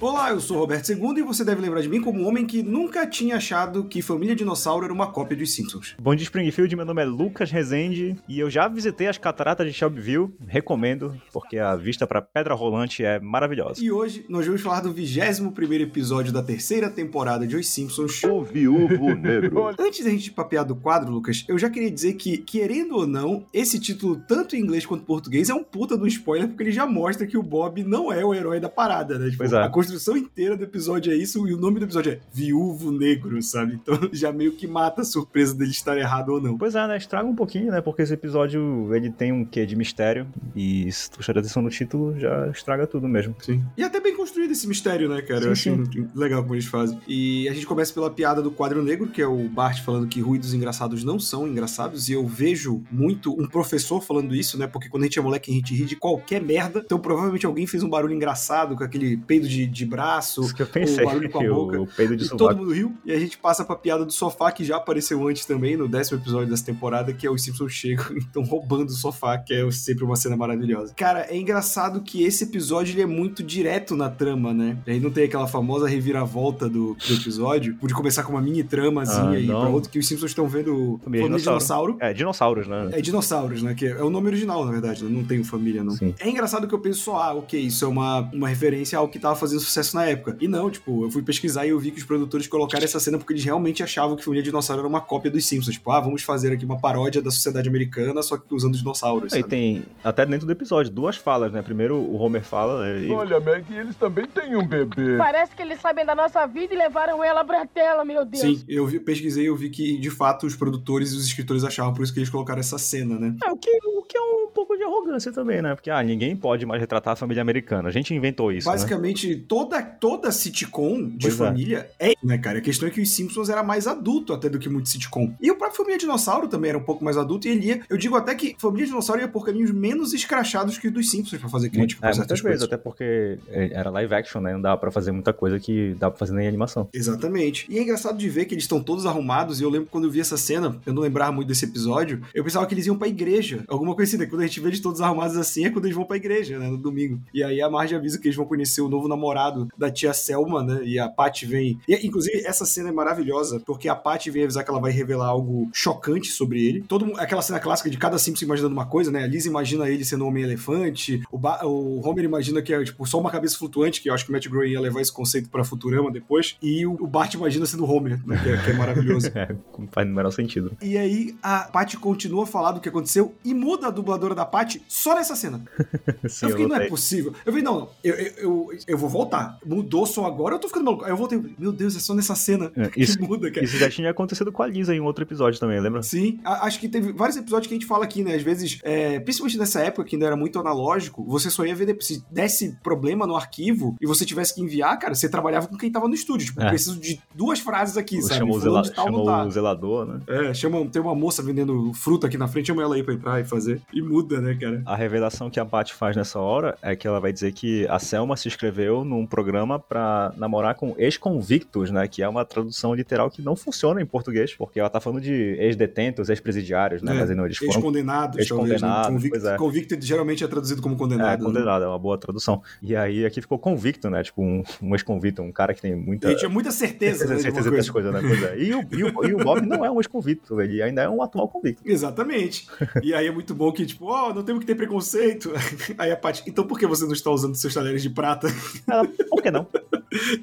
Olá, eu sou Roberto II e você deve lembrar de mim como um homem que nunca tinha achado que Família Dinossauro era uma cópia dos Simpsons. Bom dia, Springfield. Meu nome é Lucas Rezende e eu já visitei as cataratas de Shelbyville. Recomendo, porque a vista para Pedra Rolante é maravilhosa. E hoje nós vamos falar do 21 episódio da terceira temporada de Os Simpsons. O Viúvo Negro. Antes da gente papear do quadro, Lucas, eu já queria dizer que, querendo ou não, esse título, tanto em inglês quanto em português, é um puta do spoiler, porque ele já mostra que o Bob não é o herói da parada, né? Tipo, Pois é. A construção inteira do episódio é isso, e o nome do episódio é Viúvo Negro, sabe? Então já meio que mata a surpresa dele estar errado ou não. Pois é, né? Estraga um pouquinho, né? Porque esse episódio ele tem um quê de mistério e se tu prestar atenção no título, já estraga tudo mesmo. Sim. E até bem construído esse mistério, né, cara? Sim, eu achei sim. legal como eles fazem. E a gente começa pela piada do quadro negro, que é o Bart falando que ruídos engraçados não são engraçados. E eu vejo muito um professor falando isso, né? Porque quando a gente é moleque, a gente ri de qualquer merda. Então provavelmente alguém fez um barulho engraçado com aquele peido de, de braço, Isso que eu pensei, barulho com a o- boca. o peido de E todo mundo riu. E a gente passa pra piada do sofá, que já apareceu antes também, no décimo episódio dessa temporada, que é os Simpsons chegam e estão roubando o sofá, que é sempre uma cena maravilhosa. Cara, é engraçado que esse episódio ele é muito direto na trama, né? Aí não tem aquela famosa reviravolta do, do episódio, de começar com uma mini tramazinha Ah, e pra outro, que os Simpsons estão vendo Família Dinossauro. Dinossauro. É, dinossauros, né? É dinossauros, né? Que é o nome original, na verdade, né? não tem o família, não. Sim. É engraçado que eu penso só, ah, ok, isso é uma, uma referência ao que tava fazendo sucesso na época. E não, tipo, eu fui pesquisar e eu vi que os produtores colocaram essa cena porque eles realmente achavam que Família Dinossauro era uma cópia dos Simpsons. Tipo, ah, vamos fazer aqui uma paródia da sociedade americana, só que usando dinossauros. Aí sabe? tem, até dentro do episódio, duas falas, né? Primeiro o Homer fala, né, e Olha, Meg, eles também têm um bebê. Parece que eles sabem da nossa vida e levaram ela pra tela, meu Deus. Sim, eu vi, pesquisei e eu vi que, de fato, os produtores e os escritores achavam, por isso que eles colocaram essa cena, né? É, o que, o que é um pouco de arrogância também, né? Porque, ah, ninguém pode mais retratar a família americana. A gente inventou isso, né? Basicamente, toda, toda sitcom de Pois é. família é. né, cara? A questão é que os Simpsons era mais adulto até do que muito sitcom. E o próprio Família Dinossauro também era um pouco mais adulto, e ele ia. Eu digo até que Família Dinossauro ia por caminhos menos escrachados que o dos Simpsons pra fazer crítica É, muitas vezes, coisas. até porque era live action, né? Não dava pra fazer muita coisa que dava pra fazer nem animação. Exatamente. E é engraçado de ver que eles estão todos arrumados, e eu lembro quando eu vi essa cena, eu não lembrava muito desse episódio, eu pensava que eles iam pra igreja. Alguma coisa assim, né? Quando a gente vê eles todos arrumados assim, é quando eles vão pra igreja, né? No domingo. E aí a Marge avisa que eles vão conhecer o novo namorado da tia Selma, né? E a Patty vem. E, inclusive, essa cena é maravilhosa, porque a Patty vem avisar que ela vai revelar algo chocante sobre ele. Todo aquela cena clássica de cada Simpson imaginando uma coisa, né? A Liz imagina ele sendo um homem-elefante, o, Ba- o Homer imagina que é tipo só uma cabeça flutuante, que eu acho que o Matt Groening ia levar esse conceito pra Futurama depois. E o, Bart imagina sendo Homer, né? Que é, que é maravilhoso. É, faz o menor sentido. E aí a Patty continua a falar do que aconteceu e muda a dubladora da Patty só nessa cena. Sim, eu fiquei, não é possível. Eu falei, não, não, eu, eu, eu, vou voltar. Mudou só agora, eu tô ficando maluco. Aí eu voltei, meu Deus, é só nessa cena É, que isso- muda, cara. Isso já tinha acontecido com a Lisa em outro episódio também, lembra? Sim, a- acho que teve vários episódios que a gente fala aqui, né? Às vezes, é, principalmente nessa época que ainda era muito analógico, você só ia ver depois. Se desse problema no arquivo e você tivesse que enviar, cara, você trabalhava com quem tava no estúdio. Tipo, É. preciso de duas frases aqui, sabe? Chamou, zela- chamou tá. o zelador, né? É, chama, tem uma moça vendendo fruta aqui na frente, chama ela aí pra entrar e fazer. E muda, né, cara? A revelação que a Patty faz nessa hora é que ela vai dizer que a Selma se inscreveu num programa pra namorar com ex-convictos, né? Que é uma tradução literal que não funciona em português, porque ela tá falando de ex-detentos, ex-presidiários, né? É, Mas não, eles foram Ex-condenados, ex-condenados, talvez. Né? Convict- é. Convicted geralmente é traduzido como É, condenado. né? condenado, é uma boa tradução. E aí aqui ficou convicto, né? Tipo, um, um ex-convicto, um cara que tem muita. Ele tinha muita certeza, né, de certeza dessas coisa. coisas, né? Pois é. E, o, e, o, e o Bob não é um ex-convicto, ele ainda é um atual convicto. Exatamente. E aí é muito bom que, tipo, ó, não temos que ter preconceito. Aí a Paty, então por que você não está usando seus talheres de prata? Ela, por que não?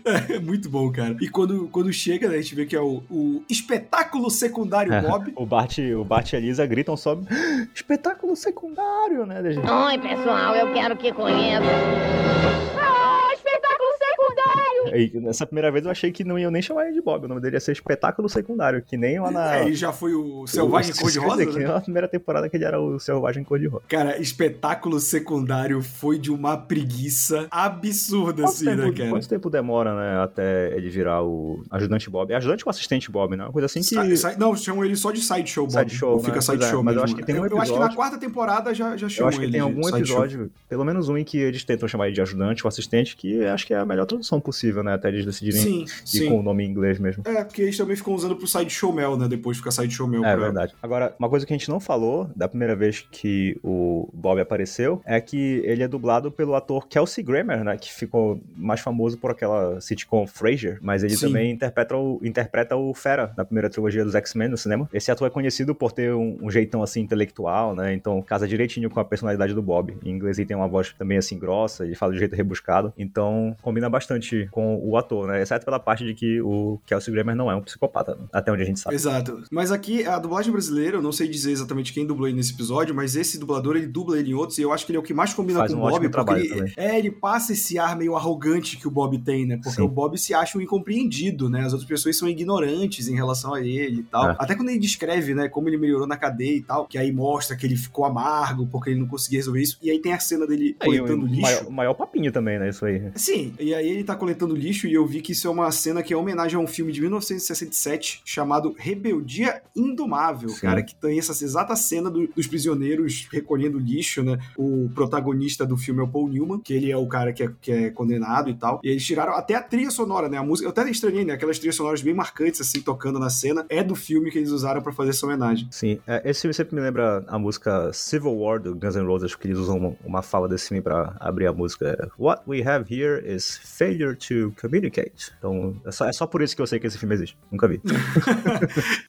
É muito bom, cara. E quando, quando chega, né, a gente vê que é o, o espetáculo secundário Bob. O Bart, o Bart e a Lisa gritam só espetáculo secundário, né? gente? Oi, pessoal, eu quero que conheça. Ah, espetáculo secundário! E nessa primeira vez eu achei que não iam nem chamar ele de Bob, o nome dele ia ser espetáculo secundário, que nem lá na. É, ele já foi o Selvagem Cor-de-Rosa, que né? na primeira temporada que ele era o Selvagem Cor-de-Rosa. Cara, espetáculo secundário foi de uma preguiça absurda, Quanto, assim, né, tempo, cara? quanto tempo demora, né, até ele virar o ajudante Bob? É ajudante ou assistente Bob, né? Uma coisa assim que. Não, chamam ele só de sideshow, Bob. Sideshow, né? fica é, sideshow mas eu acho que tem um eu, acho que na episódio- quarta temporada já, já Eu chamam acho que ele tem algum episódio, pelo menos um, em que eles tentam chamar ele de ajudante ou assistente, que acho que é a melhor tradução possível. Né? Até eles decidirem Sim, ir sim. com o nome em inglês mesmo. É, porque eles também ficam usando pro Sideshow Mel, né? Depois fica Sideshow Mel. É pra- verdade. Agora, uma coisa que a gente não falou da primeira vez que o Bob apareceu é que ele é dublado pelo ator Kelsey Grammer, né? Que ficou mais famoso por aquela sitcom Frasier, mas ele Sim. também interpreta o, interpreta o Fera na primeira trilogia dos X-Men no cinema. Esse ator é conhecido por ter um, um jeitão assim intelectual, né? Então casa direitinho com a personalidade do Bob. Em inglês ele tem uma voz também assim grossa, ele fala de jeito rebuscado. Então combina bastante com o ator, né? Exceto pela parte de que o Kelsey Grammer não é um psicopata, né? até onde a gente sabe. Exato. Mas aqui, a dublagem brasileira, eu não sei dizer exatamente quem dublou ele nesse episódio, mas esse dublador, ele dubla ele em outros, e eu acho que ele é o que mais combina Faz com um o Bob, porque ele, também. é, ele passa esse ar meio arrogante que o Bob tem, né? Porque Sim. o Bob se acha um incompreendido, né? As outras pessoas são ignorantes em relação a ele e tal. É. Até quando ele descreve, né, como ele melhorou na cadeia e tal, que aí mostra que ele ficou amargo porque ele não conseguia resolver isso. E aí tem a cena dele É, o coletando lixo. maior, maior papinho também, né? Isso aí. Sim, e aí ele tá coletando lixo e eu vi que isso é uma cena que é homenagem a um filme de 1967 chamado Rebeldia Indomável, Sim. cara, que tem essa exata cena do- dos prisioneiros recolhendo lixo, né? O protagonista do filme é o Paul Newman, que ele é o cara que é, que é condenado e tal. E eles tiraram até a trilha sonora, né? A música, eu até estranhei, né? Aquelas trilhas sonoras bem marcantes, assim, tocando na cena, é do filme que eles usaram pra fazer essa homenagem. Sim, é, esse filme sempre me lembra a música Civil War do Guns N' Roses, que eles usam uma, fala desse filme pra abrir a música. What we have here is failure to communicate. Então, é só, é só por isso que eu sei que esse filme existe. Nunca vi.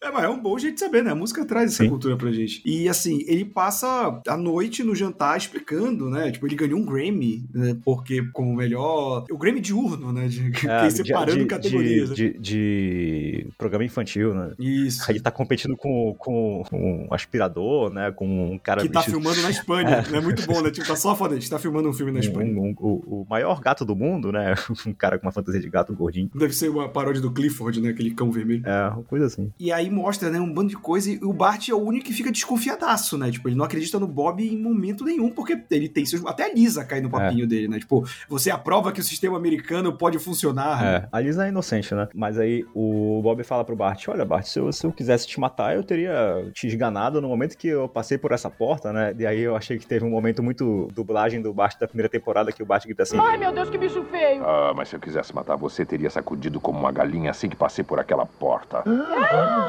É, mas é um bom jeito de saber, né? A música traz essa Sim. cultura pra gente. E assim, ele passa a noite no jantar explicando, né? Tipo, ele ganhou um Grammy, né? Porque como o melhor. O Grammy diurno, né? De, É, separando categorias. né? De, de- de programa infantil, né? Isso. Aí tá competindo com, com um aspirador, né? Com um cara Que tá vestido- filmando na Espanha. né? Muito bom, né? Tipo, tá só foda, a gente tá filmando um filme na Espanha. um- um- o, o maior gato do mundo, né? Um cara com uma fantasia de gato gordinho. Deve ser uma paródia do Clifford, né? Aquele cão vermelho. É, uma coisa assim. E aí mostra, né, um bando de coisa e o Bart é o único que fica desconfiadaço, né? Tipo, ele não acredita no Bob em momento nenhum, porque ele tem seus... Até a Lisa cai no papinho dele, né? Tipo, você aprova que o sistema americano pode funcionar. né? É, a Lisa é inocente, né? Mas aí o Bob fala pro Bart: Olha, Bart, se eu, se eu quisesse te matar, eu teria te esganado no momento que eu passei por essa porta, né? E aí eu achei que teve um momento muito dublagem do Bart da primeira temporada que o Bart grita assim: Ai, meu Deus, que bicho feio. Ah, mas se eu quisesse matar você, teria sacudido como uma galinha assim que passei por aquela porta.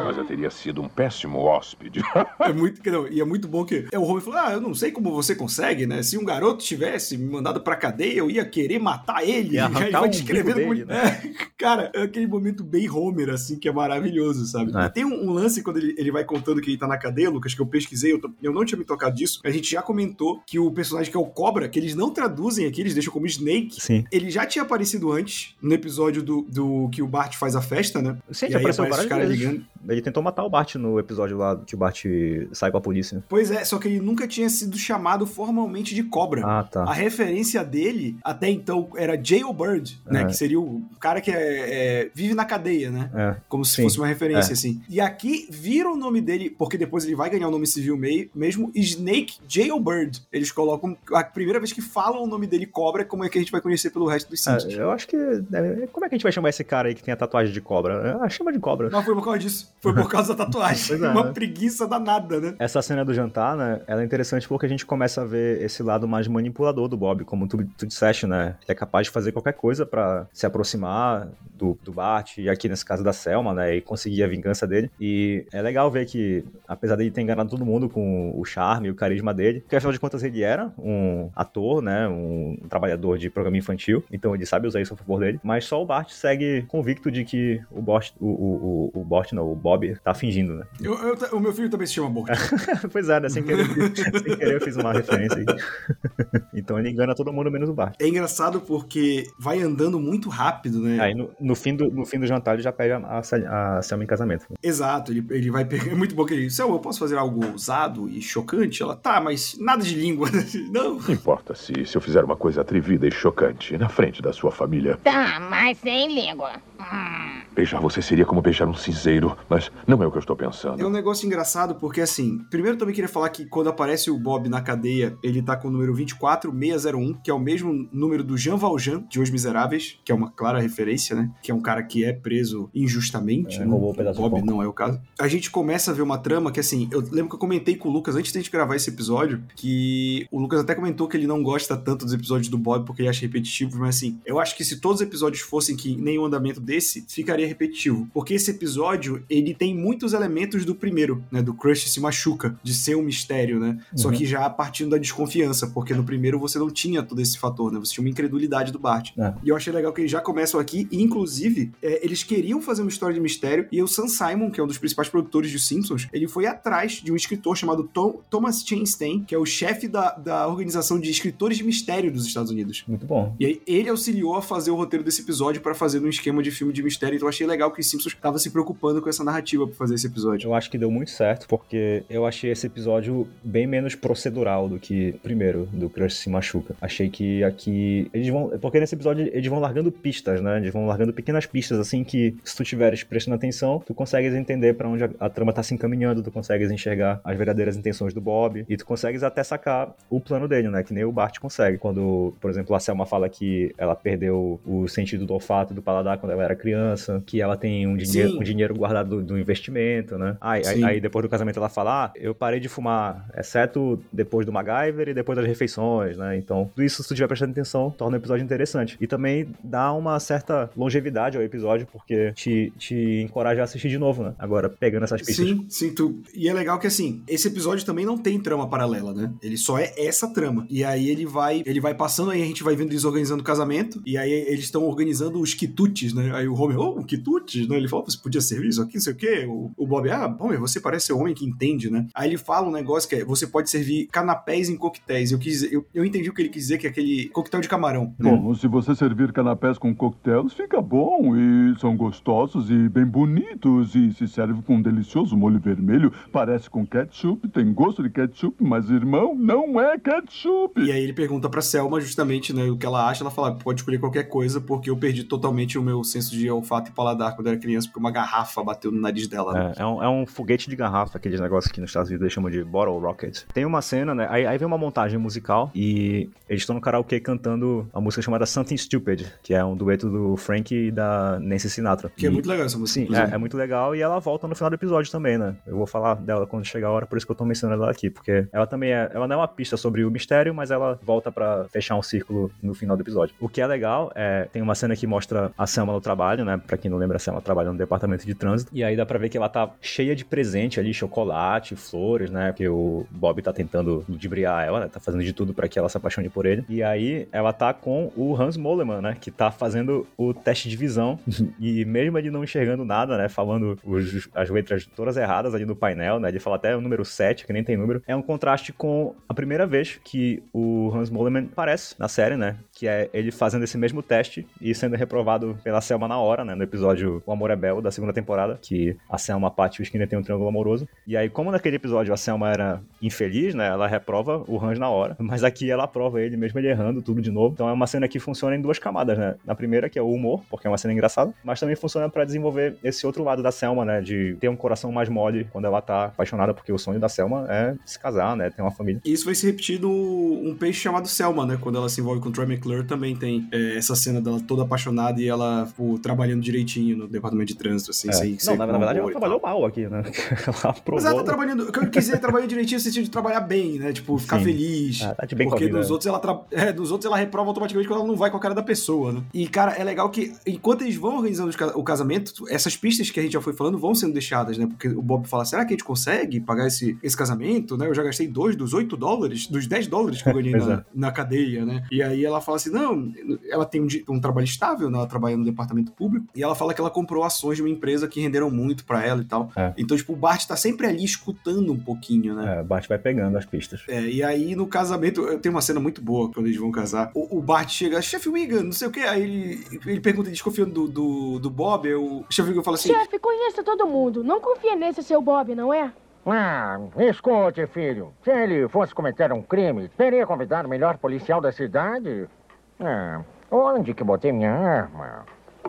Mas eu teria sido um péssimo hóspede. É muito, não, e é muito bom que é, o Homer falou: Ah, eu não sei como você consegue, né? Se um garoto tivesse me mandado pra cadeia, eu ia querer matar ele. Ia Aí vai descrevendo dele, muito- É, cara, é aquele momento bem Homer, assim, que é maravilhoso, sabe? É. E tem um, um lance quando ele, ele vai contando que ele tá na cadeia, Lucas, que eu pesquisei, eu, eu não tinha me tocado disso. A gente já comentou que o personagem que é o Cobra, que eles não traduzem aqui, eles deixam como Snake. Sim. Ele já tinha aparecido antes, no episódio do, do que o Bart faz a festa, né? Sim, E já aí apareceu várias vezes. ligando. Ele tentou matar o Bart no episódio lá que o Bart sai com a polícia. Pois é, só que ele nunca tinha sido chamado formalmente de Cobra. Ah, tá. A referência dele, até então, era Jailbird, né? É. Que seria o cara que é, é, vive na cadeia, né? É. Como se Sim, fosse uma referência, é. assim. E aqui vira o nome dele, porque depois ele vai ganhar o nome civil mei- mesmo, Snake Jailbird. Eles colocam, a primeira vez que falam o nome dele Cobra, como é que a gente vai conhecer pelo resto dos É, Simpsons. eu acho que. É, Como é que a gente vai chamar esse cara aí que tem a tatuagem de cobra? Ah, chama de cobra. Não foi por causa disso, foi por causa da tatuagem. É, uma né? preguiça danada, né? Essa cena do jantar, né? Ela é interessante porque a gente começa a ver esse lado mais manipulador do Bob, como tu, tu disseste, né? Ele é capaz de fazer qualquer coisa pra se aproximar do, do Bart, e aqui nesse caso da Selma, né? E conseguir a vingança dele. E é legal ver que, apesar dele ter enganado todo mundo com o charme e o carisma dele, porque afinal de contas ele era um ator, né? Um trabalhador de programa infantil, então ele sabe usar isso a favor dele. Mas só o Bart segue convicto de que o Bart, o, o, o, o Bart, não, o Bob, tá fingindo, né? Eu- eu- o meu filho também se chama Bort. pois é, né? Sem querer, sem querer eu fiz uma referência aí. então ele engana todo mundo menos o Bart. É engraçado porque vai andando muito rápido, né? Aí no, no fim do, no fim do jantar ele já pede a, a, a Selma em casamento. Exato, ele, ele vai pegar. É muito bom que ele. Selma, eu posso fazer algo ousado e chocante? Ela, tá, mas nada de língua. Não. Não importa se, se eu fizer uma coisa atrevida e chocante na frente da sua família. Tá, mas sem língua. Hum. Beijar você seria como beijar um cinzeiro, mas não é o que eu estou pensando. É um negócio engraçado porque, assim, primeiro eu também queria falar que quando aparece o Bob na cadeia, ele tá com o número 24601, que é o mesmo número do Jean Valjean, de Os Miseráveis, que é uma clara referência, né? Que é um cara que é preso injustamente. É, né? roubou um pedaço Bob não é o caso. A gente começa a ver uma trama que, assim, eu lembro que eu comentei com o Lucas antes de a gente gravar esse episódio, que o Lucas até comentou que ele não gosta tanto dos episódios do Bob porque ele acha repetitivo, mas assim, eu acho que se todos os episódios fossem que nem o andamento desse, ficaria repetitivo. Porque esse episódio, ele tem muitos elementos do primeiro, né? Do Crush se machuca, de ser um mistério, né? Só Uhum. que já partindo da desconfiança, porque no primeiro você não tinha todo esse fator, né? Você tinha uma incredulidade do Bart. É. E eu achei legal que eles já começam aqui, e inclusive, é, eles queriam fazer uma história de mistério, e o Sam Simon, que é um dos principais produtores de Simpsons, ele foi atrás de um escritor chamado Tom- Thomas Chainstein, que é o chefe da, da organização de escritores de mistério dos Estados Unidos. Muito bom. E aí ele auxiliou a fazer o roteiro desse episódio pra fazer num esquema de filme de mistério, então eu achei legal que os Simpsons tava se preocupando com essa narrativa pra fazer esse episódio. Eu acho que deu muito certo, porque eu achei esse episódio bem menos procedural do que primeiro, do Crush se machuca. Achei que aqui. Eles vão. Porque nesse episódio eles vão largando pistas, né? Eles vão largando pequenas pistas, assim, que se tu tiveres prestando atenção, tu consegues entender pra onde a, a trama tá se encaminhando, tu consegues enxergar as verdadeiras intenções do Bob, e tu consegues até sacar o plano dele, né? Que nem o Bart consegue. Quando, por exemplo, a Selma fala que ela perdeu o sentido do olfato e do paladar quando ela era criança, que ela tem um dinheiro, Sim. um dinheiro guardado do, do investimento, né? Aí, aí, aí depois do casamento ela fala, ah, eu parei de fumar, exceto depois do MacGyver e depois das refeições, né? Então, tudo isso, se tu estiver prestando atenção, torna o episódio interessante. E também dá uma certa longevidade ao episódio, porque te, te encoraja a assistir de novo, né? Agora, pegando essas pistas. Sim, sim, tu... e é legal que assim, esse episódio também não tem trama paralela, né? Ele só é essa trama. E aí ele vai, ele vai passando, aí a gente vai vendo eles organizando o casamento, e aí eles estão organizando os quitutes, né? Aí o Homer, oh, quitutes, né? Ele fala, você podia servir isso aqui, não sei o quê. O, o Bob, ah, Homer, você parece ser um homem que entende, né? Aí ele fala um negócio que é, você pode servir canapés em coquetéis. Eu, quis, eu, eu entendi o que ele quis dizer, que é aquele coquetel de camarão. né? Bom, se você servir canapés com coquetéis, fica bom e são gostosos e bem bonitos e se serve com um delicioso molho vermelho, parece com ketchup, tem gosto de ketchup, mas irmão, não é ketchup. E aí ele pergunta pra Selma justamente, né, o que ela acha, ela fala, pode escolher qualquer coisa, porque eu perdi totalmente o meu senso de olfato e paladar quando eu era criança, porque uma garrafa bateu no nariz dela. né? É, é um, é um foguete de garrafa, aqueles negócios que nos Estados Unidos eles chamam de bottle rocket. Tem uma cena, né? Aí, aí vem uma montagem musical e eles estão no karaokê cantando a música chamada Something Stupid, que é um dueto do Frank e da Nancy Sinatra. Que é E- muito legal essa música. Sim, é, é muito legal e ela volta no final do episódio também, né? Eu vou falar dela quando chegar a hora, por isso que eu tô mencionando ela aqui, porque ela também é, ela não é uma pista sobre o mistério, mas ela volta pra fechar um círculo no final do episódio. O que é legal é, tem uma cena que mostra a Selma no trabalho, né? Pra quem não lembra, a Selma trabalha no departamento de trânsito, e aí dá pra ver que ela tá cheia de presente ali, chocolate, flores, né? Porque o Bob tá tentando ludibriar ela, né? Tá fazendo de tudo pra que ela se apaixone por ele. E aí ela tá com o Hans Moleman, né? Que tá fazendo o teste de visão e mesmo ele não enxergando nada, né? Falando os- as letras todas erradas ali no painel, né? Ele fala até o número 7, que nem tem número. É um contraste com a primeira vez que o Hans Moleman aparece na série, né? Que é ele fazendo esse mesmo teste e sendo reprovado pela Selma na hora, né? No episódio O Amor é Belo, da segunda temporada, que a Selma, a Patty e o Skinner tem um triângulo amoroso. E aí, como naquele episódio a Selma era infeliz, né? Ela reprova o Hans na hora. Mas aqui ela aprova ele, mesmo ele errando tudo de novo. Então é uma cena que funciona em duas camadas, né? Na primeira, que é o humor, porque é uma cena engraçada, mas também funciona pra desenvolver esse outro lado da Selma, né? De ter um coração mais mole quando ela tá apaixonada, porque o sonho da Selma é se casar, né? Ter uma família. Isso vai se repetir no um peixe chamado Selma, né? Quando ela se envolve com o Troy Também tem é, essa cena dela toda apaixonada e ela pô, trabalhando direitinho no departamento de trânsito, assim, É. sem Não, ser na, verdade ela trabalhou mal aqui, né? ela aprovou. Mas ela tá trabalhando, o que eu quis dizer, trabalhando direitinho no sentido de trabalhar bem, né? Tipo, ficar Sim. feliz. Ah, tá de bem Porque nos outros, ela tra... é, nos outros ela reprova automaticamente quando ela não vai com a cara da pessoa, né? E, cara, é legal que enquanto eles vão organizando o casamento, essas pistas que a gente já foi falando vão sendo deixadas, né? Porque o Bob fala, será que a gente consegue pagar esse, esse casamento, né? Eu já gastei dois dos 8 dólares, dos 10 dólares que eu ganhei na, é. na cadeia, né? E aí ela fala assim, não, ela tem um, um trabalho estável, né? Ela trabalha no departamento público, e ela fala que ela comprou ações de uma empresa que renderam muito pra ela e tal. É. Então, tipo, o Bart tá sempre ali escutando um pouquinho, né? É, o Bart vai pegando as pistas. É, e aí no casamento, tem uma cena muito boa quando eles vão casar. O, o Bart chega, chefe Wigan, não sei o que, aí ele, ele pergunta, desconfiando do, do, do Bob, aí o chefe Wigan fala assim: Chefe, conheça todo mundo. Não confia nesse seu Bob, não é? Ah, escute, filho. Se ele fosse cometer um crime, teria convidado o melhor policial da cidade? Ah, onde que botei minha arma?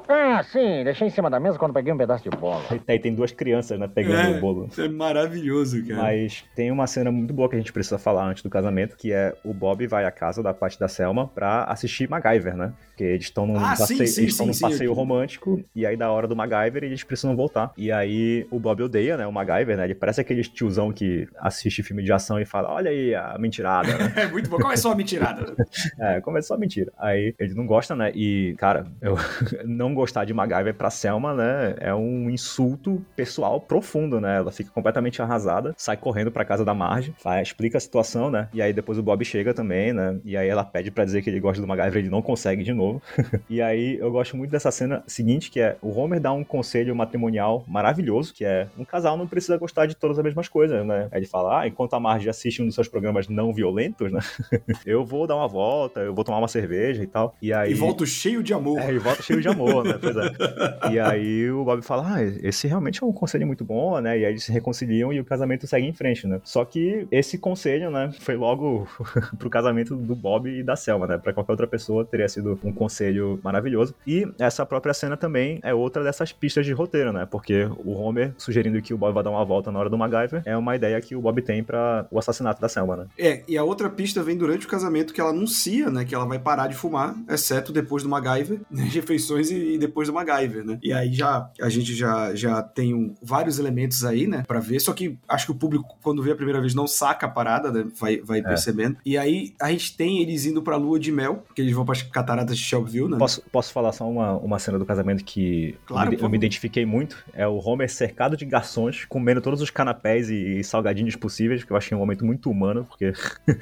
Ah, sim, deixei em cima da mesa quando peguei um pedaço de bola. E aí tem duas crianças, né, pegando o bolo. É maravilhoso, cara. Mas tem uma cena muito boa que a gente precisa falar antes do casamento, que é o Bob vai à casa da parte da Selma pra assistir MacGyver, né? Porque eles estão num Ah, sim, passeio, sim, eles estão sim, num sim. passeio romântico, e aí da hora do MacGyver eles precisam voltar. E aí o Bob odeia, né, o MacGyver, né? Ele parece aquele tiozão que assiste filme de ação e fala, olha aí a mentirada, né? É muito bom. É só a mentirada? É, começou a mentira. Aí ele não gosta, né? E, cara, eu não gostar de MacGyver pra Selma, né? É um insulto pessoal profundo, né? Ela fica completamente arrasada, sai correndo pra casa da Marge, faz, explica a situação, né? E aí depois o Bob chega também, né? E aí ela pede pra dizer que ele gosta do MacGyver, ele não consegue de novo. e aí eu gosto muito dessa cena seguinte, que é o Homer dá um conselho matrimonial maravilhoso, que é um casal não precisa gostar de todas as mesmas coisas, né? Aí ele fala, ah, enquanto a Marge assiste um dos seus programas não violentos, né? eu vou dar uma volta, eu vou tomar uma cerveja e tal. E aí. E volto cheio de amor. É, e volta cheio de amor, né? Pois é. E aí o Bob fala: Ah, esse realmente é um conselho muito bom, né? E aí eles se reconciliam e o casamento segue em frente, né? Só que esse conselho, né, foi logo pro casamento do Bob e da Selma, né? Pra qualquer outra pessoa teria sido um conselho maravilhoso. E essa própria cena também é outra dessas pistas de roteiro, né? Porque o Homer sugerindo que o Bob vai dar uma volta na hora do MacGyver é uma ideia que o Bob tem para o assassinato da Selma, né? É, e a outra pista vem durante o casamento que ela anuncia, né, que ela vai parar de fumar, exceto depois do MacGyver, né, refeições e, e depois do MacGyver, né? E aí já a gente já, já tem um- vários elementos aí, né, pra ver, só que acho que o público quando vê a primeira vez não saca a parada, né, vai, vai percebendo. E aí a gente tem eles indo pra lua de mel, que eles vão pras cataratas de Shelbyville, né? Posso, posso falar só uma, uma cena do casamento que Claro, eu, me, eu me identifiquei muito? É o Homer cercado de garçons, comendo todos os canapés e, salgadinhos possíveis, que eu achei um momento muito humano, porque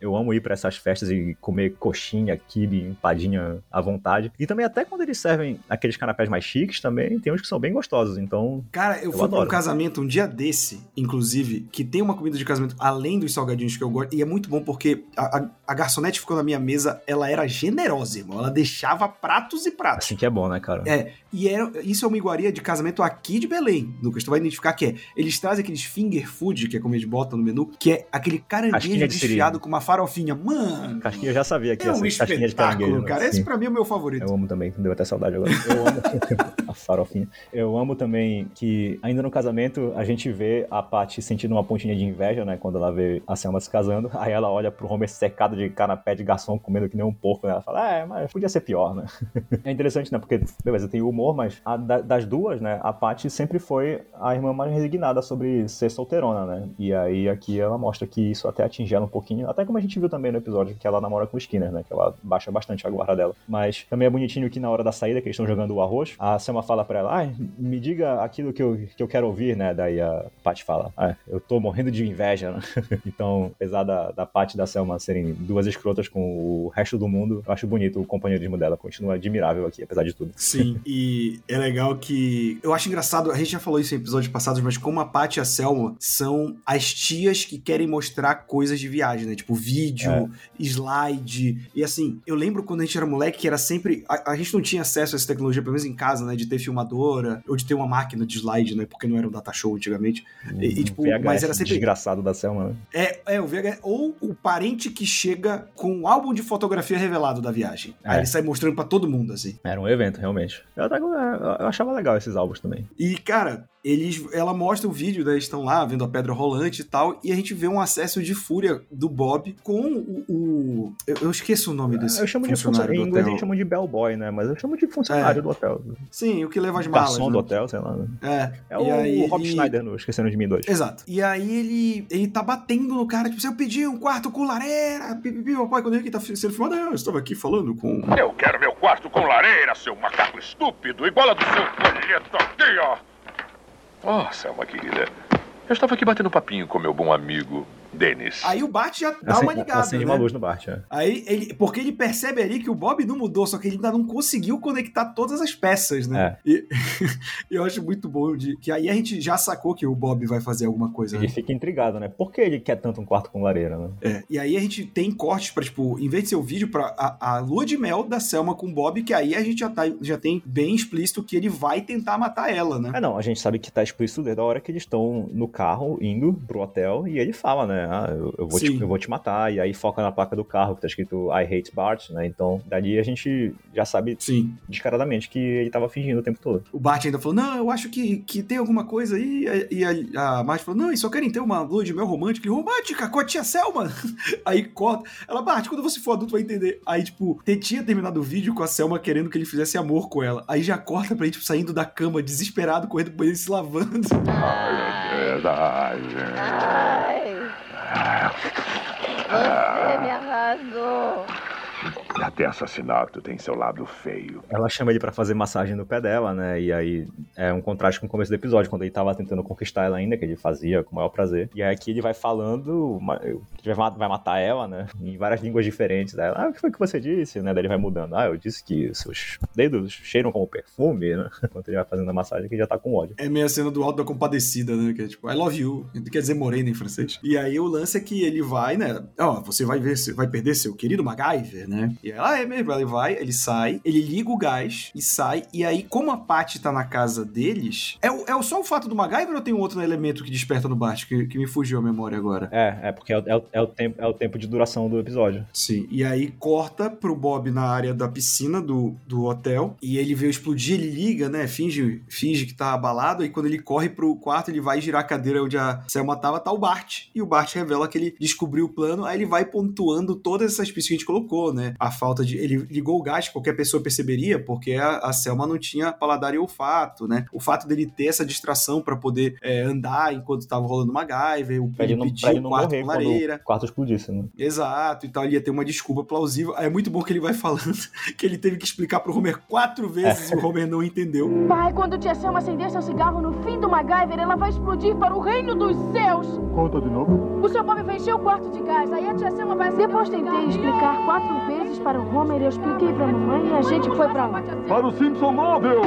eu amo ir pra essas festas e comer coxinha, quibe, empadinha à vontade. E também até quando eles servem aqueles canapés mais chiques também, tem uns que são bem gostosos, então... Cara, eu, Eu fui pra um casamento um dia desse, inclusive, que tem uma comida de casamento além dos salgadinhos que eu gosto. E é muito bom porque a, a, a garçonete ficou na minha mesa, ela era generosa, irmão. Ela deixava pratos e pratos. Assim que é bom, né, cara? É, e era, isso é uma iguaria de casamento aqui de Belém, Lucas. Tu vai identificar que é. Eles trazem aqueles finger food, que é como eles botam no menu, que é aquele caranguejo de desfiado com uma farofinha. Mano, Casquinha eu já sabia que é um casquinha de caranguejo. né? cara. Sim. Esse pra mim é o meu favorito. Eu amo também, deu até saudade agora. Eu amo a farofinha. Eu amo também que, ainda no casamento, a gente vê a Paty sentindo uma pontinha de inveja, né? Quando ela vê a Selma se casando. Aí ela olha pro Homer secado de canapé de garçom, comendo que nem um porco, né? Ela fala, é, mas podia ser pior, né? é interessante, né? Porque, beleza, tem humor, mas a da- das duas, né? A Paty sempre foi a irmã mais resignada sobre ser solteirona, né? E aí aqui ela mostra que isso até atinge ela um pouquinho. Até como a gente viu também no episódio que ela namora com o Skinner, né? Que ela baixa bastante a guarda dela. Mas também é bonitinho que na hora da saída, que eles estão jogando o arroz, a Selma fala pra ela, ai, me diga aquilo que eu, que eu quero ouvir, né? Daí a Paty fala, ah, eu tô morrendo de inveja, né? então, apesar da, da Paty e da Selma serem duas escrotas com o resto do mundo, eu acho bonito o companheirismo dela, continua admirável aqui, apesar de tudo. Sim, e é legal que. Eu acho engraçado, a gente já falou isso em episódios passados, mas como a Paty e a Selma são as tias que querem mostrar coisas de viagem, né? Tipo, vídeo, É. slide. E assim, eu lembro quando a gente era moleque que era sempre. A, a gente não tinha acesso a essa tecnologia, pelo menos em casa, né? De ter filmadora, ou de ter uma máquina de slide, né? Porque não era um data show antigamente. E, e, tipo, VHS mas era sempre. desgraçado da Selma, né? É, é, o VHS. Ou o parente que chega com um álbum de fotografia revelado da viagem. Aí É. ele sai mostrando pra todo mundo, assim. Era um evento, realmente. Eu, até- eu achava legal esses álbuns também. E, cara, eles, ela mostra o vídeo, né? Eles estão lá vendo a pedra rolante e tal, e a gente vê um acesso de fúria do Bob com o. o- eu, eu esqueço o nome desse Eu chamo de funcionário funcionário. Em do inglês hotel. eles chamam de bellboy, né? Mas eu chamo de funcionário É. do hotel. Sim, o que leva as malas. Garçom né? do hotel, sei lá. né? É, É e o aí Rob ele- Schneider no Esquecendo de Mim 2. Exato. E aí ele, ele tá batendo no cara, tipo, se eu pedi um quarto com lareira, pipipi, papai, quando ele que tá sendo filmado, "Ah, eu estava aqui falando com. Eu quero meu quarto com lareira, seu macaco estúpido, igual a do seu folheto aqui, ó. Oh, Selma querida, eu estava aqui batendo papinho com meu bom amigo Dennis. Aí o Bart já dá uma ligada. Acende né? uma luz no Bart, é. Aí ele. Porque ele percebe ali que o Bob não mudou, só que ele ainda não conseguiu conectar todas as peças, né? É. E eu acho muito bom de que aí a gente já sacou que o Bob vai fazer alguma coisa. Ele Né? fica intrigado, né? Por que ele quer tanto um quarto com lareira, né? É, e aí a gente tem cortes pra, tipo, em vez de ser o vídeo pra a, a lua de mel da Selma com o Bob, que aí a gente já, tá, já tem bem explícito que ele vai tentar matar ela, né? É, não, a gente sabe que tá explícito desde a hora que eles estão no carro indo pro hotel e ele fala, né? Né? Ah, eu, eu vou te, eu vou te matar. E aí foca na placa do carro que tá escrito I hate Bart, né? Então, dali a gente já sabe Sim. descaradamente que ele tava fingindo o tempo todo. O Bart ainda falou, não, eu acho que, que tem alguma coisa aí. E a, a Marge falou, não, eles só querem ter uma lua de mel romântica. E romântica com a tia Selma. Aí corta. Ela, Bart, quando você for adulto vai entender. Aí, tipo, tinha terminado o vídeo com a Selma querendo que ele fizesse amor com ela. Aí já corta pra ele, tipo, saindo da cama, desesperado, correndo pro banheiro e se lavando. Ai, meu Deus, ai, gente. Ai, você me arrasou. Até assassinato tem seu lado feio. Ela chama ele pra fazer massagem no pé dela, né? E aí é um contraste com o começo do episódio, quando ele tava tentando conquistar ela ainda, que ele fazia com o maior prazer. E aí aqui ele vai falando que vai ma- vai matar ela, né? Em várias línguas diferentes. Daí ela, ah, o que foi que você disse? Né? Daí ele vai mudando. Ah, eu disse que seus dedos cheiram como perfume, né? Enquanto ele vai fazendo a massagem, que ele já tá com ódio. É meio a cena do Alto da Compadecida, né? Que é tipo, I love you. Quer dizer morena em francês. E aí o lance é que ele vai, né? Ó, você vai ver, você vai perder seu querido MacGyver, né? E ela, ah, é mesmo. Ele vai, ele sai, ele liga o gás e sai. E aí, como a Patty tá na casa deles, é, o- é só o fato do MacGyver ou tem um outro elemento que desperta no Bart que, que me fugiu a memória agora? É, é porque é, o- é o- é o tempo, é o tempo de duração do episódio. Sim, e aí corta pro Bob na área da piscina do, do hotel, e ele vê explodir, ele liga, né, finge, finge que tá abalado, aí quando ele corre pro quarto, ele vai girar a cadeira onde a Selma tava, tá o Bart, e o Bart revela que ele descobriu o plano, aí ele vai pontuando todas essas pistas que a gente colocou, né, a falta de, ele ligou o gás, qualquer pessoa perceberia, porque a, a Selma não tinha paladar e olfato, né, o fato dele ter essa distração pra poder é, andar enquanto tava rolando MacGyver, o Pra ele não, pedir pra ele o não quarto morrer com lareira, o quarto explodisse, né? Exato, e tal, ele ia ter uma desculpa plausível. É muito bom que ele vai falando que ele teve que explicar pro Homer quatro vezes e o Homer não entendeu. Pai, quando tia Selma acender seu cigarro no fim do MacGyver, ela vai explodir para o reino dos céus. Conta de novo. O seu Bob vai encher o quarto de gás, aí a tia Selma vai... Depois tentei explicar quatro vezes para o Homer, eu expliquei para a mamãe e a gente foi para lá. Para o Simpson Móvel!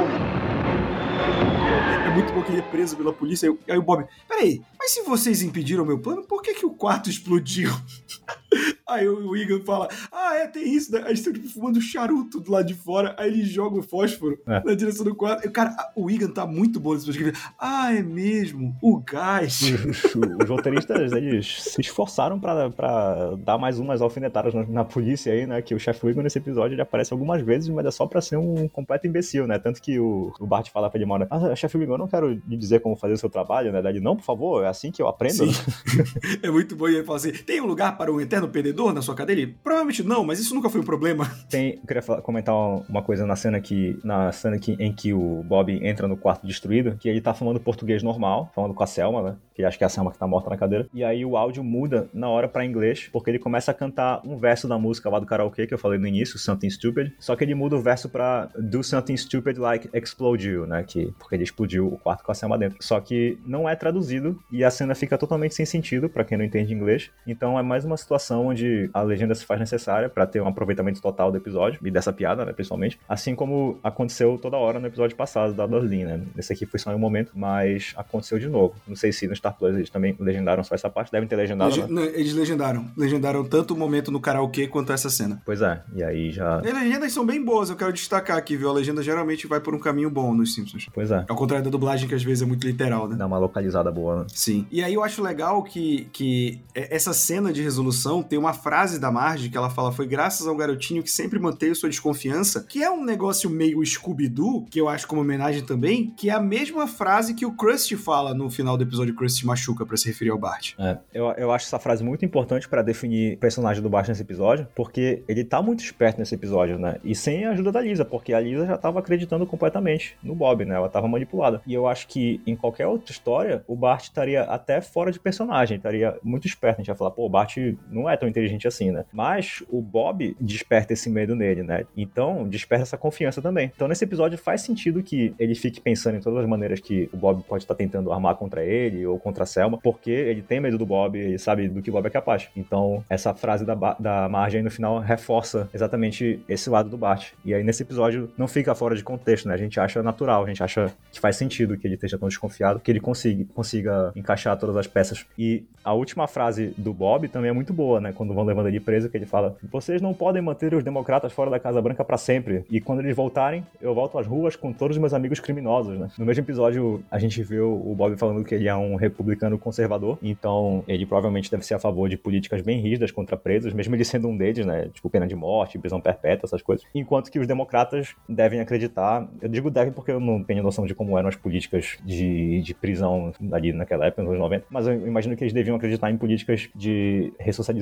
É muito bom que ele é preso pela polícia. Aí, aí o Bob, peraí, mas se vocês impediram o meu plano, por que, que o quarto explodiu? Aí o o Egan fala: Ah, é, tem isso, né? Aí eles estão tipo, fumando charuto do lado de fora. Aí ele joga o fósforo É. na direção do quarto. E, cara, o Egan tá muito bom nesse episódio. Ah, é mesmo? O gás. Os, roteiristas, eles se esforçaram pra, pra dar mais umas alfinetadas na, na polícia aí, né? Que o chefe Wiggum nesse episódio ele aparece algumas vezes, mas é só pra ser um completo imbecil, né? Tanto que o, o Bart fala pra ele uma hora, ah, chefe Wiggum, eu não quero lhe dizer como fazer o seu trabalho, né? Ele, não, por favor, é assim que eu aprendo. Sim. é muito bom. E ele fala assim: tem um lugar para um eterno perdedor na sua cadeira? Provavelmente não, mas isso nunca foi um problema. Tem, eu queria falar- comentar uma coisa na cena que na cena que, em que o Bob entra no quarto destruído, que ele tá falando português normal, falando com a Selma, né? Que acho que é a Selma que tá morta na cadeira. E aí o áudio muda na hora pra inglês, porque ele começa a cantar um verso da música lá do karaokê que eu falei no início, Something Stupid. Só que ele muda o verso pra Do Something Stupid Like Explode You, né? Que, porque ele explodiu o quarto com a Selma dentro. Só que não é traduzido e a cena fica totalmente sem sentido pra quem não entende inglês. Então é mais uma situação onde a legenda se faz necessária pra ter um aproveitamento total do episódio e dessa piada, né, principalmente. Assim como aconteceu toda hora no episódio passado da Dorlin, né? Esse aqui foi só um momento, mas aconteceu de novo. Não sei se no Star Plus eles também legendaram só essa parte, devem ter legendado, Lege- né? não, Eles legendaram. Legendaram tanto o momento no karaokê quanto essa cena. Pois é, e aí já. E as legendas são bem boas, eu quero destacar aqui, viu? A legenda geralmente vai por um caminho bom nos Simpsons. Pois é, Ao contrário da dublagem, que às vezes é muito literal, né? dá uma localizada boa, né? Sim. E aí eu acho legal que, que essa cena de resolução tem uma frase da Marge que ela fala: Foi graças ao garotinho que sempre manteve sua desconfiança, que é um negócio meio Scooby-Doo, que eu acho como homenagem também, que é a mesma frase que o Krusty fala no final do episódio Krusty machuca pra se referir ao Bart. É, eu, eu acho essa frase muito importante pra definir o personagem do Bart nesse episódio, porque ele tá muito esperto nesse episódio, né? E sem a ajuda da Lisa, porque a Lisa já tava acreditando completamente no Bob, né? Ela tava manipulada. E eu acho que em qualquer outra história, o Bart estaria até fora de personagem, estaria muito esperto. A gente vai falar, pô, o Bart não é tão inteligente assim, né? Mas o Bob desperta esse medo nele, né? Então, desperta essa confiança também. Então, nesse episódio faz sentido que ele fique pensando em todas as maneiras que o Bob pode estar tentando armar contra ele ou contra a Selma, porque ele tem medo do Bob, ele sabe do que o Bob é capaz. Então, essa frase da, da Marge aí no final reforça exatamente esse lado do Bart. E aí, nesse episódio, não fica fora de contexto, né? A gente acha natural, a gente acha que faz sentido que ele esteja tão desconfiado, que ele consiga, consiga encaixar todas as peças. E a última frase do Bob também é muito boa, boa, né? Quando vão levando ele preso, que ele fala: vocês não podem manter os democratas fora da Casa Branca para sempre. E quando eles voltarem, eu volto às ruas com todos os meus amigos criminosos, né? No mesmo episódio, a gente viu o Bob falando que ele é um republicano conservador, então ele provavelmente deve ser a favor de políticas bem rígidas contra presos, mesmo ele sendo um deles, né? Tipo, pena de morte, prisão perpétua, essas coisas. Enquanto que os democratas devem acreditar, eu digo devem porque eu não tenho noção de como eram as políticas de, de prisão ali naquela época, nos anos 90, mas eu imagino que eles deviam acreditar em políticas de ressocialização,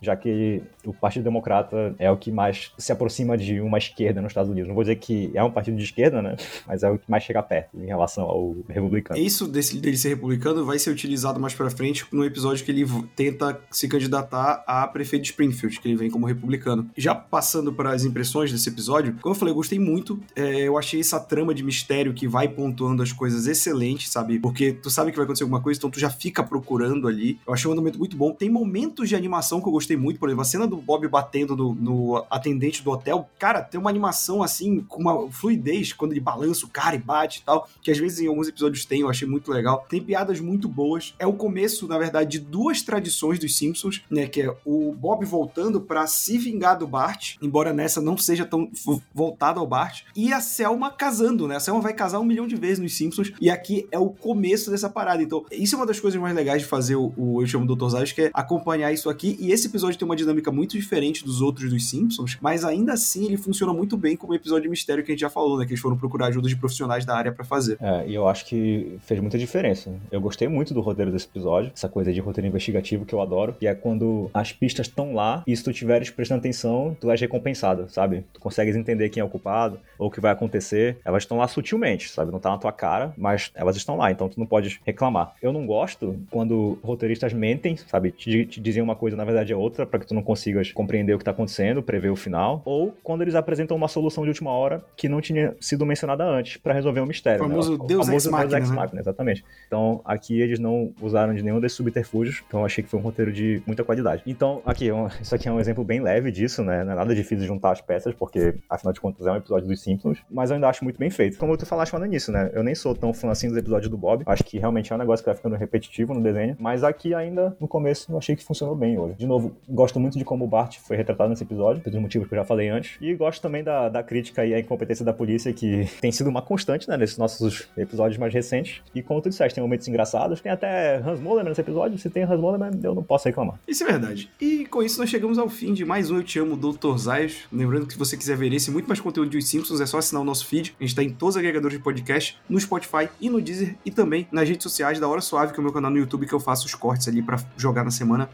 já que o Partido Democrata é o que mais se aproxima de uma esquerda nos Estados Unidos. Não vou dizer que é um partido de esquerda, né? Mas é o que mais chega perto em relação ao republicano. Isso desse, dele ser republicano vai ser utilizado mais pra frente no episódio que ele tenta se candidatar a prefeito de Springfield, que ele vem como republicano. Já passando para as impressões desse episódio, como eu falei, eu gostei muito. É, eu achei essa trama de mistério que vai pontuando as coisas excelente, sabe? Porque tu sabe que vai acontecer alguma coisa, então tu já fica procurando ali. Eu achei um andamento muito bom. Tem momentos de animação que eu gostei muito, por exemplo, a cena do Bob batendo no, no atendente do hotel. Cara, tem uma animação assim, com uma fluidez, quando ele balança o cara e bate e tal, que às vezes em alguns episódios tem, eu achei muito legal. Tem piadas muito boas. É o começo, na verdade, de duas tradições dos Simpsons, né? Que é o Bob voltando pra se vingar do Bart, embora nessa não seja tão voltado ao Bart, e a Selma casando, né? A Selma vai casar um milhão de vezes nos Simpsons, e aqui é o começo dessa parada. Então, isso é uma das coisas mais legais de fazer o, o Eu Chamo Dr. Zayas, que é acompanhar isso aqui. E esse episódio tem uma dinâmica muito diferente dos outros dos Simpsons, mas ainda assim ele funciona muito bem como episódio de mistério que a gente já falou, né? Que eles foram procurar ajuda de profissionais da área pra fazer. É, e eu acho que fez muita diferença. Eu gostei muito do roteiro desse episódio, essa coisa de roteiro investigativo que eu adoro, que é quando as pistas estão lá e se tu tiveres prestando atenção, tu és recompensado, sabe? Tu consegues entender quem é o culpado ou o que vai acontecer. Elas estão lá sutilmente, sabe? Não tá na tua cara, mas elas estão lá, então tu não pode reclamar. Eu não gosto quando roteiristas mentem, sabe? Te, te dizem uma coisa, na verdade é outra, para que tu não consigas compreender o que tá acontecendo, prever o final, ou quando eles apresentam uma solução de última hora que não tinha sido mencionada antes para resolver um mistério. O famoso né? Deus Ex Machina, Ex né? Machina, exatamente. Então, aqui eles não usaram de nenhum desses subterfúgios, então achei que foi um roteiro de muita qualidade. Então, aqui, um- isso aqui é um exemplo bem leve disso, né? Não é nada difícil juntar as peças, porque, afinal de contas, é um episódio dos Simpsons, mas eu ainda acho muito bem feito. Como tu falaste lá no início, né? Eu nem sou tão fã assim dos episódios do Bob, acho que realmente é um negócio que vai ficando repetitivo no desenho, mas aqui ainda, no começo, eu achei que funcionou bem hoje. De novo, gosto muito de como o Bart foi retratado nesse episódio, pelos motivos que eu já falei antes, e gosto também da, da crítica e a incompetência da polícia, que tem sido uma constante, né, nesses nossos episódios mais recentes. E como tu disseste, tem momentos engraçados, tem até Hans Moleman nesse episódio, se tem Hans Moleman, eu não posso reclamar. Isso é verdade. E com isso nós chegamos ao fim de mais um Eu Te Amo, Dr. Zayas. Lembrando que se você quiser ver esse muito mais conteúdo de Os Simpsons, é só assinar o nosso feed. A gente tá em todos os agregadores de podcast, no Spotify e no Deezer, e também nas redes sociais da Hora Suave, que é o meu canal no YouTube, que eu faço os cortes ali pra jogar na semana,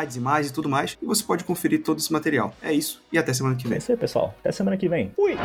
curiosidades, imagens e tudo mais. E você pode conferir todo esse material. É isso, e até semana que É vem. isso aí, pessoal. Até semana que vem. Fui!